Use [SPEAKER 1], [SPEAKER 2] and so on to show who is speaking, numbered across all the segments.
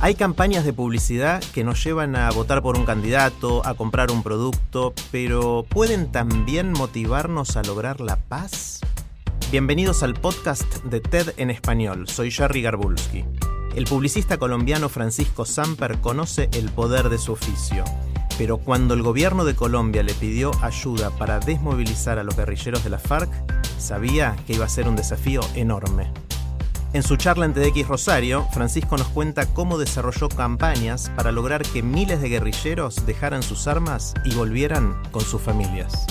[SPEAKER 1] Hay campañas de publicidad que nos llevan a votar por un candidato, a comprar un producto, pero ¿pueden también motivarnos a lograr la paz? Bienvenidos al podcast de TED en español. Soy Jerry Garbulski. El publicista colombiano Francisco Samper conoce el poder de su oficio. Pero cuando el gobierno de Colombia le pidió ayuda para desmovilizar a los guerrilleros de la FARC, sabía que iba a ser un desafío enorme. En su charla en TDX Rosario, Francisco nos cuenta cómo desarrolló campañas para lograr que miles de guerrilleros dejaran sus armas y volvieran con sus familias.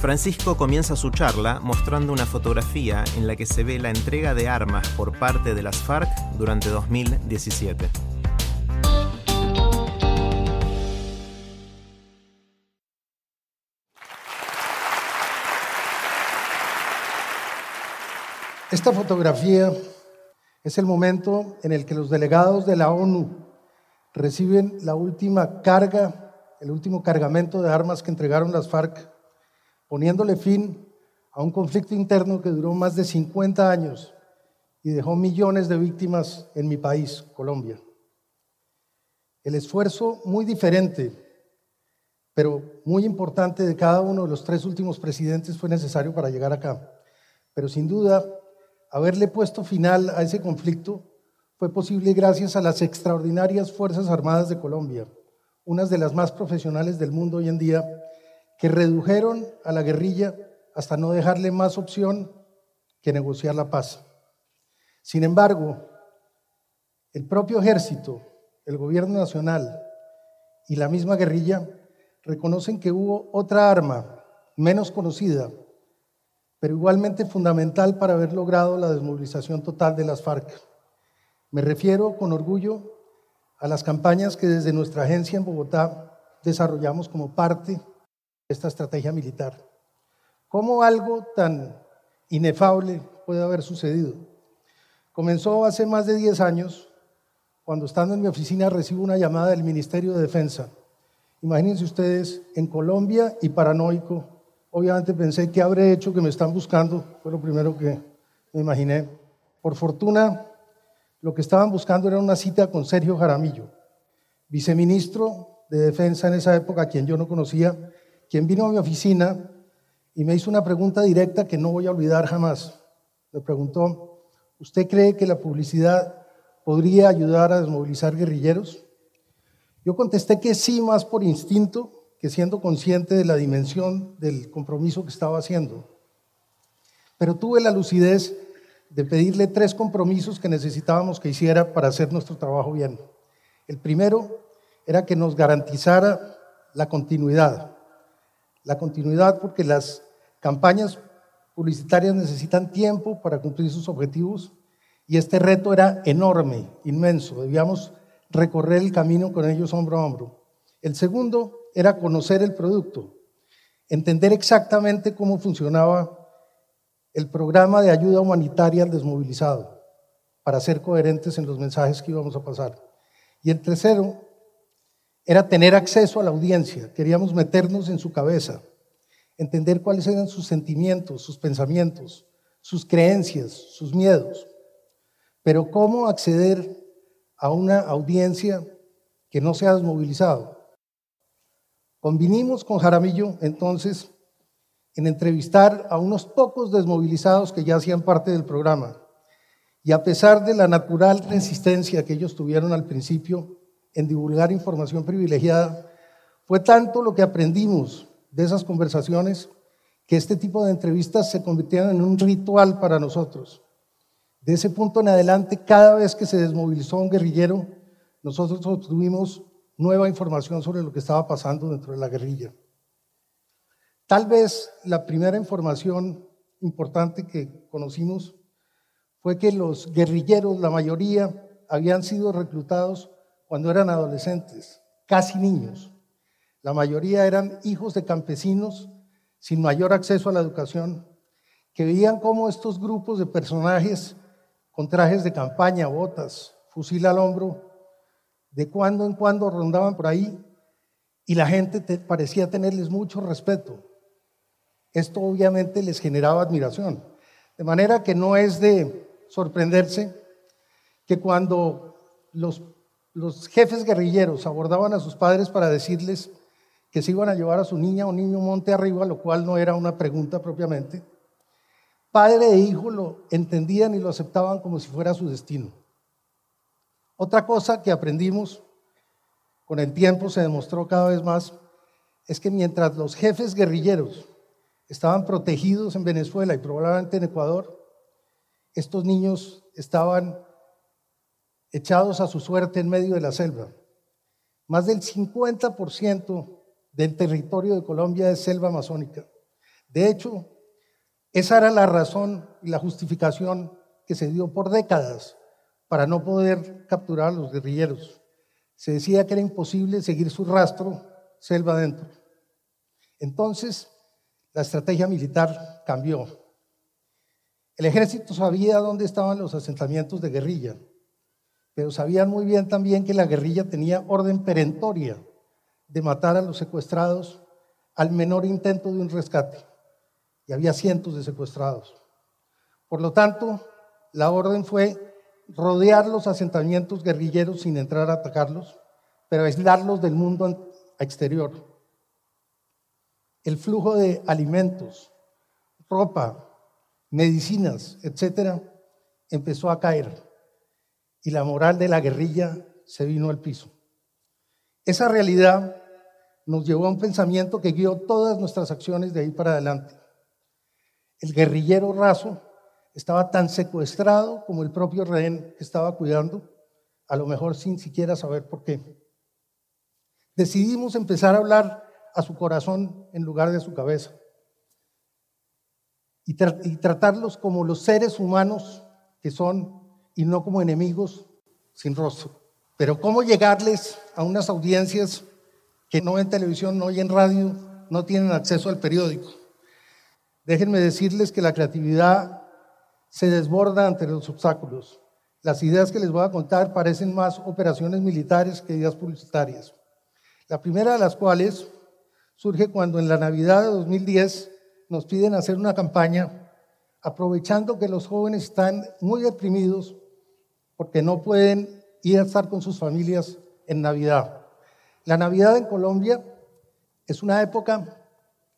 [SPEAKER 1] Francisco comienza su charla mostrando una fotografía en la que se ve la entrega de armas por parte de las FARC durante 2017.
[SPEAKER 2] Esta fotografía es el momento en el que los delegados de la ONU reciben la última carga, el último cargamento de armas que entregaron las FARC, poniéndole fin a un conflicto interno que duró más de 50 años y dejó millones de víctimas en mi país, Colombia. El esfuerzo muy diferente, pero muy importante de cada uno de los tres últimos presidentes fue necesario para llegar acá. Pero sin duda, haberle puesto final a ese conflicto fue posible gracias a las extraordinarias Fuerzas Armadas de Colombia, unas de las más profesionales del mundo hoy en día, que redujeron a la guerrilla hasta no dejarle más opción que negociar la paz. Sin embargo, el propio ejército, el gobierno nacional y la misma guerrilla reconocen que hubo otra arma menos conocida pero igualmente fundamental para haber logrado la desmovilización total de las FARC. Me refiero con orgullo a las campañas que desde nuestra agencia en Bogotá desarrollamos como parte de esta estrategia militar. ¿Cómo algo tan inefable puede haber sucedido? Comenzó hace más de 10 años, cuando estando en mi oficina recibo una llamada del Ministerio de Defensa. Imagínense ustedes, en Colombia y paranoico, Obviamente pensé, ¿qué habré hecho que me están buscando? Fue lo primero que me imaginé. Por fortuna, lo que estaban buscando era una cita con Sergio Jaramillo, viceministro de Defensa en esa época, quien yo no conocía, quien vino a mi oficina y me hizo una pregunta directa que no voy a olvidar jamás. Me preguntó, ¿usted cree que la publicidad podría ayudar a desmovilizar guerrilleros? Yo contesté que sí, más por instinto, que siendo consciente de la dimensión del compromiso que estaba haciendo. Pero tuve la lucidez de pedirle tres compromisos que necesitábamos que hiciera para hacer nuestro trabajo bien. El primero era que nos garantizara la continuidad. La continuidad porque las campañas publicitarias necesitan tiempo para cumplir sus objetivos y este reto era enorme, inmenso. Debíamos recorrer el camino con ellos hombro a hombro. El segundo era conocer el producto, entender exactamente cómo funcionaba el programa de ayuda humanitaria al desmovilizado, para ser coherentes en los mensajes que íbamos a pasar. Y el tercero era tener acceso a la audiencia, queríamos meternos en su cabeza, entender cuáles eran sus sentimientos, sus pensamientos, sus creencias, sus miedos, pero cómo acceder a una audiencia que no se ha desmovilizado Convinimos con Jaramillo entonces en entrevistar a unos pocos desmovilizados que ya hacían parte del programa. Y a pesar de la natural resistencia que ellos tuvieron al principio en divulgar información privilegiada, fue tanto lo que aprendimos de esas conversaciones que este tipo de entrevistas se convirtieran en un ritual para nosotros. De ese punto en adelante, cada vez que se desmovilizó un guerrillero, nosotros obtuvimos nueva información sobre lo que estaba pasando dentro de la guerrilla. Tal vez la primera información importante que conocimos fue que los guerrilleros, la mayoría, habían sido reclutados cuando eran adolescentes, casi niños. La mayoría eran hijos de campesinos sin mayor acceso a la educación, que veían cómo estos grupos de personajes con trajes de campaña, botas, fusil al hombro, de cuando en cuando rondaban por ahí y la gente parecía tenerles mucho respeto. Esto obviamente les generaba admiración. De manera que no es de sorprenderse que cuando los, los jefes guerrilleros abordaban a sus padres para decirles que se iban a llevar a su niña o niño monte arriba, lo cual no era una pregunta propiamente, padre e hijo lo entendían y lo aceptaban como si fuera su destino. Otra cosa que aprendimos con el tiempo se demostró cada vez más es que mientras los jefes guerrilleros estaban protegidos en Venezuela y probablemente en Ecuador, estos niños estaban echados a su suerte en medio de la selva. Más del 50% del territorio de Colombia es selva amazónica. De hecho, esa era la razón y la justificación que se dio por décadas para no poder capturar a los guerrilleros. Se decía que era imposible seguir su rastro selva adentro. Entonces, la estrategia militar cambió. El ejército sabía dónde estaban los asentamientos de guerrilla, pero sabían muy bien también que la guerrilla tenía orden perentoria de matar a los secuestrados al menor intento de un rescate. Y había cientos de secuestrados. Por lo tanto, la orden fue rodear los asentamientos guerrilleros sin entrar a atacarlos, pero aislarlos del mundo exterior. El flujo de alimentos, ropa, medicinas, etcétera, empezó a caer y la moral de la guerrilla se vino al piso. Esa realidad nos llevó a un pensamiento que guió todas nuestras acciones de ahí para adelante. El guerrillero raso estaba tan secuestrado como el propio rehén que estaba cuidando, a lo mejor sin siquiera saber por qué. Decidimos empezar a hablar a su corazón en lugar de a su cabeza y, y tratarlos como los seres humanos que son y no como enemigos sin rostro. Pero ¿cómo llegarles a unas audiencias que no ven televisión, no oyen radio, no tienen acceso al periódico? Déjenme decirles que la creatividad se desborda ante los obstáculos. Las ideas que les voy a contar parecen más operaciones militares que ideas publicitarias. La primera de las cuales surge cuando en la Navidad de 2010 nos piden hacer una campaña aprovechando que los jóvenes están muy deprimidos porque no pueden ir a estar con sus familias en Navidad. La Navidad en Colombia es una época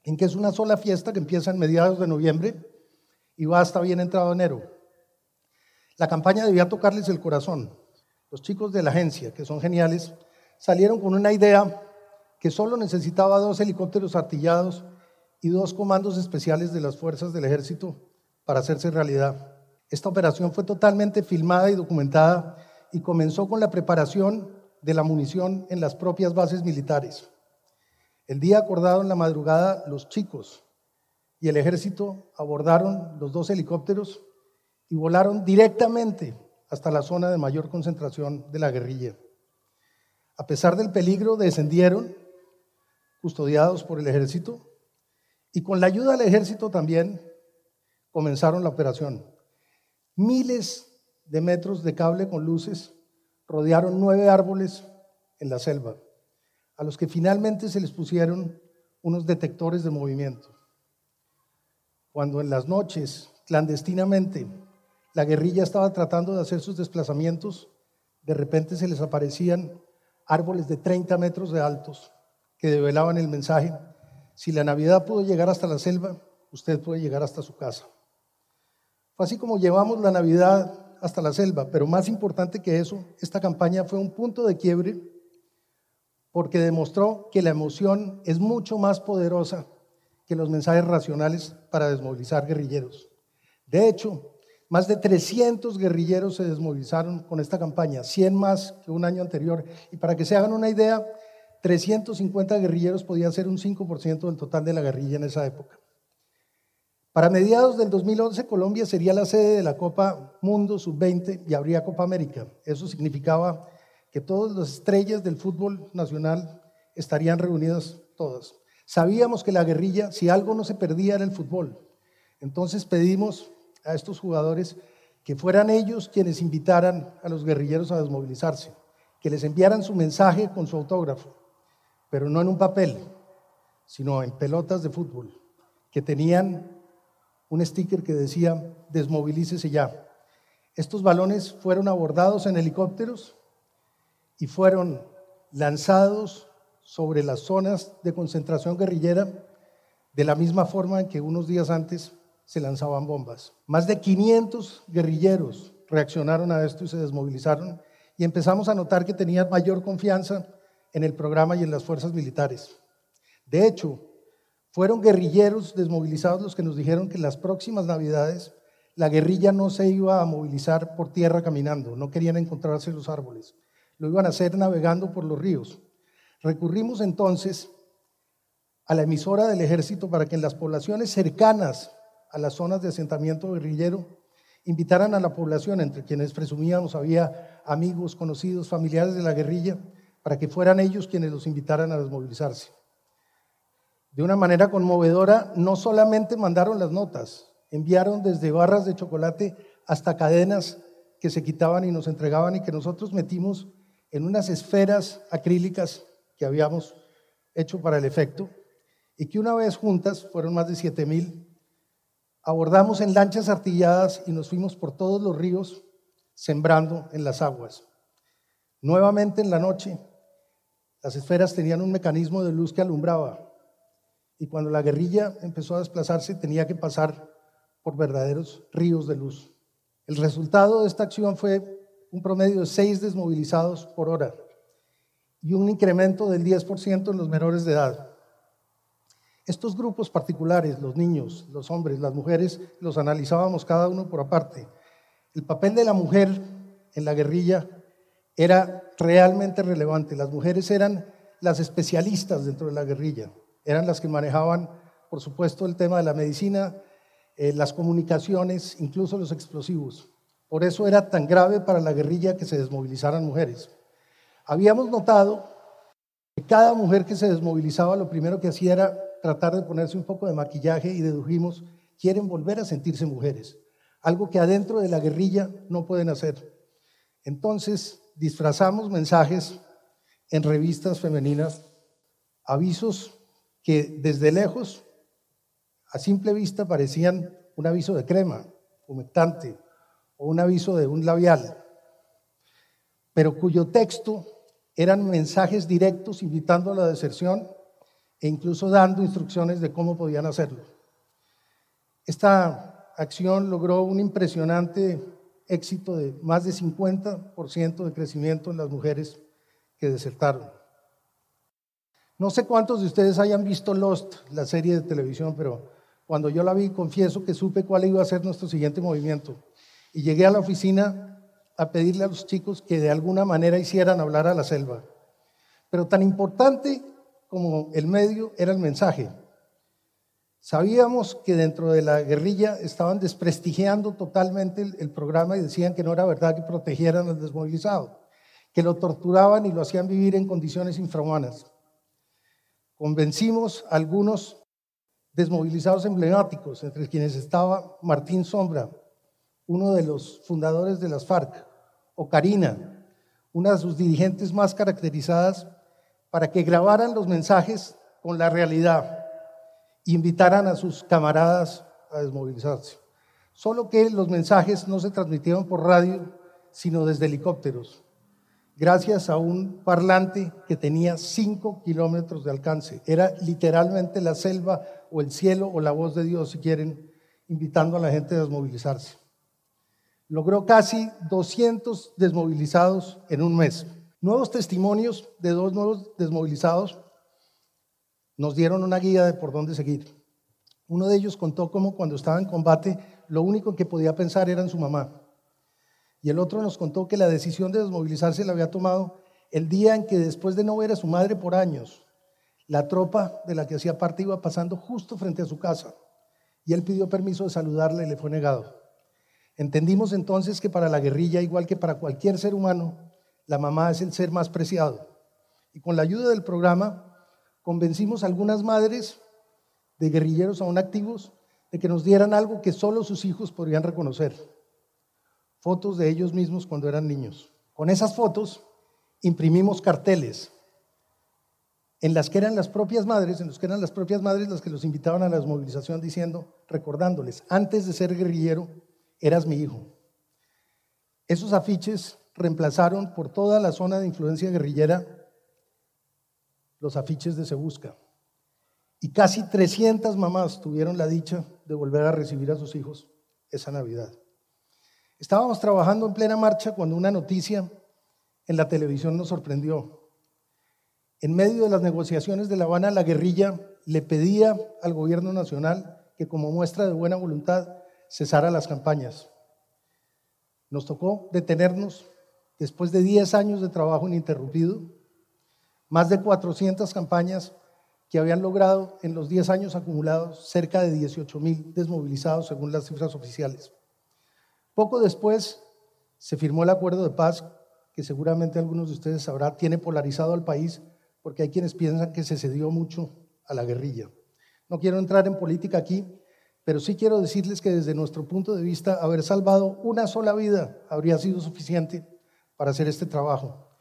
[SPEAKER 2] en que es una sola fiesta que empieza en mediados de noviembre y va hasta bien entrado enero. La campaña debía tocarles el corazón. Los chicos de la agencia, que son geniales, salieron con una idea que solo necesitaba dos helicópteros artillados y dos comandos especiales de las fuerzas del ejército para hacerse realidad. Esta operación fue totalmente filmada y documentada y comenzó con la preparación de la munición en las propias bases militares. El día acordado en la madrugada, los chicos y el ejército abordaron los dos helicópteros y volaron directamente hasta la zona de mayor concentración de la guerrilla. A pesar del peligro, descendieron, custodiados por el ejército, y con la ayuda del ejército también comenzaron la operación. Miles de metros de cable con luces rodearon nueve árboles en la selva, a los que finalmente se les pusieron unos detectores de movimiento cuando en las noches, clandestinamente, la guerrilla estaba tratando de hacer sus desplazamientos, de repente se les aparecían árboles de 30 metros de altos que develaban el mensaje, si la Navidad pudo llegar hasta la selva, usted puede llegar hasta su casa. Fue así como llevamos la Navidad hasta la selva, pero más importante que eso, esta campaña fue un punto de quiebre porque demostró que la emoción es mucho más poderosa que los mensajes racionales para desmovilizar guerrilleros. De hecho, más de 300 guerrilleros se desmovilizaron con esta campaña, 100 más que un año anterior. Y para que se hagan una idea, 350 guerrilleros podían ser un 5% del total de la guerrilla en esa época. Para mediados del 2011, Colombia sería la sede de la Copa Mundo Sub-20 y habría Copa América. Eso significaba que todas las estrellas del fútbol nacional estarían reunidas todas. Sabíamos que la guerrilla, si algo no se perdía, era el fútbol. Entonces pedimos a estos jugadores que fueran ellos quienes invitaran a los guerrilleros a desmovilizarse, que les enviaran su mensaje con su autógrafo, pero no en un papel, sino en pelotas de fútbol, que tenían un sticker que decía, desmovilícese ya. Estos balones fueron abordados en helicópteros y fueron lanzados sobre las zonas de concentración guerrillera de la misma forma en que unos días antes se lanzaban bombas. Más de 500 guerrilleros reaccionaron a esto y se desmovilizaron y empezamos a notar que tenían mayor confianza en el programa y en las fuerzas militares. De hecho, fueron guerrilleros desmovilizados los que nos dijeron que en las próximas navidades la guerrilla no se iba a movilizar por tierra caminando, no querían encontrarse en los árboles, lo iban a hacer navegando por los ríos. Recurrimos entonces a la emisora del ejército para que en las poblaciones cercanas a las zonas de asentamiento guerrillero invitaran a la población, entre quienes presumíamos había amigos, conocidos, familiares de la guerrilla, para que fueran ellos quienes los invitaran a desmovilizarse. De una manera conmovedora, no solamente mandaron las notas, enviaron desde barras de chocolate hasta cadenas que se quitaban y nos entregaban y que nosotros metimos en unas esferas acrílicas que habíamos hecho para el efecto y que una vez juntas, fueron más de siete mil, abordamos en lanchas artilladas y nos fuimos por todos los ríos sembrando en las aguas. Nuevamente en la noche, las esferas tenían un mecanismo de luz que alumbraba y cuando la guerrilla empezó a desplazarse tenía que pasar por verdaderos ríos de luz. El resultado de esta acción fue un promedio de seis desmovilizados por hora y un incremento del 10% en los menores de edad. Estos grupos particulares, los niños, los hombres, las mujeres, los analizábamos cada uno por aparte. El papel de la mujer en la guerrilla era realmente relevante. Las mujeres eran las especialistas dentro de la guerrilla eran las que manejaban, por supuesto, el tema de la medicina, eh, las comunicaciones, incluso los explosivos. Por eso era tan grave para la guerrilla que se desmovilizaran mujeres. Habíamos notado que cada mujer que se desmovilizaba lo primero que hacía era tratar de ponerse un poco de maquillaje y dedujimos, quieren volver a sentirse mujeres, algo que adentro de la guerrilla no pueden hacer. Entonces disfrazamos mensajes en revistas femeninas, avisos que desde lejos, a simple vista, parecían un aviso de crema, humectante, o un aviso de un labial, pero cuyo texto eran mensajes directos invitando a la deserción e incluso dando instrucciones de cómo podían hacerlo. Esta acción logró un impresionante éxito de más de 50% de crecimiento en las mujeres que desertaron. No sé cuántos de ustedes hayan visto Lost, la serie de televisión, pero cuando yo la vi, confieso que supe cuál iba a ser nuestro siguiente movimiento. Y llegué a la oficina a pedirle a los chicos que de alguna manera hicieran hablar a la selva. Pero tan importante como el medio era el mensaje. Sabíamos que dentro de la guerrilla estaban desprestigiando totalmente el, programa y decían que no era verdad que protegieran al desmovilizado, que lo torturaban y lo hacían vivir en condiciones infrahumanas. Convencimos a algunos desmovilizados emblemáticos, entre quienes estaba Martín Sombra, uno de los fundadores de las FARC, o Karina, una de sus dirigentes más caracterizadas, para que grabaran los mensajes con la realidad e invitaran a sus camaradas a desmovilizarse. Solo que los mensajes no se transmitieron por radio, sino desde helicópteros gracias a un parlante que tenía cinco kilómetros de alcance. Era literalmente la selva o el cielo o la voz de Dios, si quieren, invitando a la gente a desmovilizarse. Logró casi 200 desmovilizados en un mes. Nuevos testimonios de dos nuevos desmovilizados nos dieron una guía de por dónde seguir. Uno de ellos contó cómo cuando estaba en combate lo único que podía pensar era en su mamá. Y el otro nos contó que la decisión de desmovilizarse la había tomado el día en que después de no ver a su madre por años, la tropa de la que hacía parte iba pasando justo frente a su casa y él pidió permiso de saludarla y le fue negado. Entendimos entonces que para la guerrilla, igual que para cualquier ser humano, la mamá es el ser más preciado. Y con la ayuda del programa, convencimos a algunas madres de guerrilleros aún activos de que nos dieran algo que solo sus hijos podrían reconocer. Fotos de ellos mismos cuando eran niños. Con esas fotos imprimimos carteles en las que eran las propias madres, en los que eran las propias madres las que los invitaban a la desmovilización diciendo, recordándoles, antes de ser guerrillero, eras mi hijo. Esos afiches reemplazaron por toda la zona de influencia guerrillera los afiches de Se Busca. Y casi 300 mamás tuvieron la dicha de volver a recibir a sus hijos esa Navidad. Estábamos trabajando en plena marcha cuando una noticia en la televisión nos sorprendió. En medio de las negociaciones de La Habana, la guerrilla le pedía al gobierno nacional que como muestra de buena voluntad cesara las campañas. Nos tocó detenernos después de 10 años de trabajo ininterrumpido, más de 400 campañas que habían logrado en los 10 años acumulados cerca de 18 mil desmovilizados según las cifras oficiales. Poco después se firmó el acuerdo de paz que seguramente algunos de ustedes sabrán tiene polarizado al país porque hay quienes piensan que se cedió mucho a la guerrilla. No quiero entrar en política aquí, pero sí quiero decirles que desde nuestro punto de vista, haber salvado una sola vida habría sido suficiente para hacer este trabajo.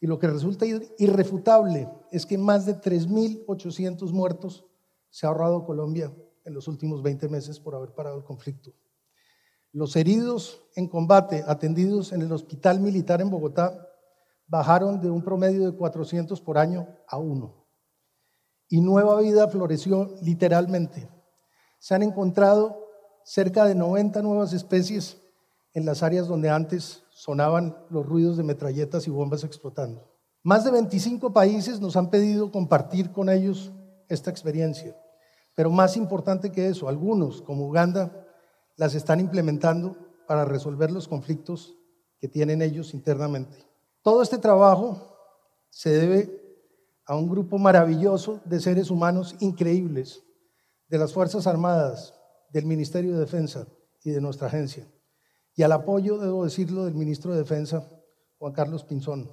[SPEAKER 2] Y lo que resulta irrefutable es que más de 3.800 muertos se ha ahorrado Colombia en los últimos 20 meses por haber parado el conflicto. Los heridos en combate atendidos en el Hospital Militar en Bogotá bajaron de un promedio de 400 por año a uno. Y Nueva Vida floreció literalmente. Se han encontrado cerca de 90 nuevas especies en las áreas donde antes sonaban los ruidos de metralletas y bombas explotando. Más de 25 países nos han pedido compartir con ellos esta experiencia. Pero más importante que eso, algunos, como Uganda, las están implementando para resolver los conflictos que tienen ellos internamente. Todo este trabajo se debe a un grupo maravilloso de seres humanos increíbles de las Fuerzas Armadas, del Ministerio de Defensa y de nuestra agencia. Y al apoyo, debo decirlo, del ministro de Defensa, Juan Carlos Pinzón.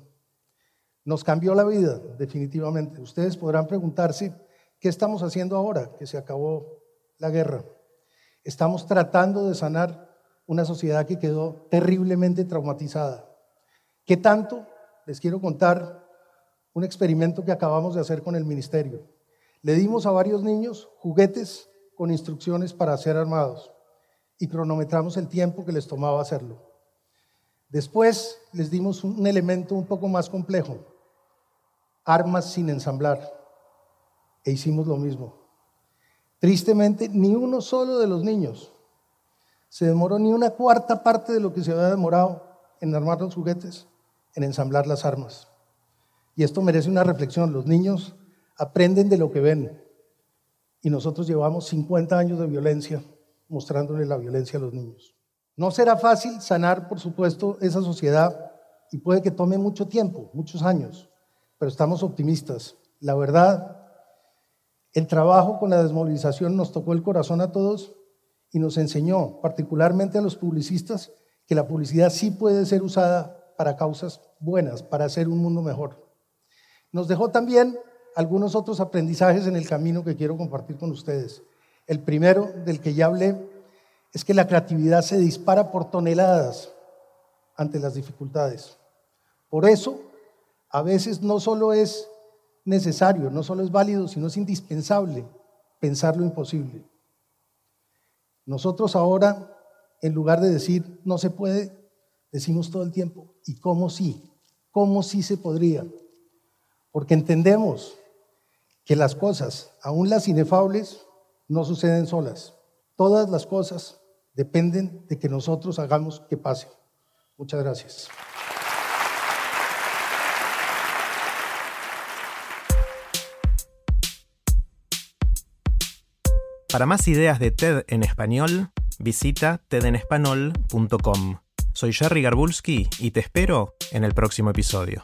[SPEAKER 2] Nos cambió la vida, definitivamente. Ustedes podrán preguntarse, ¿qué estamos haciendo ahora que se acabó la guerra? Estamos tratando de sanar una sociedad que quedó terriblemente traumatizada ¿Qué tanto? Les quiero contar un experimento que acabamos de hacer con el ministerio. Le dimos a varios niños juguetes con instrucciones para ser armados y cronometramos el tiempo que les tomaba hacerlo. Después les dimos un elemento un poco más complejo, armas sin ensamblar, e hicimos lo mismo. Tristemente, ni uno solo de los niños se demoró ni una cuarta parte de lo que se había demorado en armar los juguetes en ensamblar las armas. Y esto merece una reflexión. Los niños aprenden de lo que ven. Y nosotros llevamos 50 años de violencia mostrándole la violencia a los niños. No será fácil sanar, por supuesto, esa sociedad y puede que tome mucho tiempo, muchos años, pero estamos optimistas. La verdad, el trabajo con la desmovilización nos tocó el corazón a todos y nos enseñó, particularmente a los publicistas, que la publicidad sí puede ser usada para causas buenas, para hacer un mundo mejor. Nos dejó también algunos otros aprendizajes en el camino que quiero compartir con ustedes. El primero, del que ya hablé, es que la creatividad se dispara por toneladas ante las dificultades. Por eso, a veces no solo es necesario, no solo es válido, sino es indispensable pensar lo imposible. Nosotros ahora, en lugar de decir no se puede, decimos todo el tiempo, ¿y cómo sí? ¿Cómo sí se podría? Porque entendemos que las cosas, aún las inefables, no suceden solas. Todas las cosas dependen de que nosotros hagamos que pase. Muchas gracias.
[SPEAKER 1] Para más ideas de TED en español, visita tedenespanol.com. Soy Jerry Garbulski y te espero en el próximo episodio.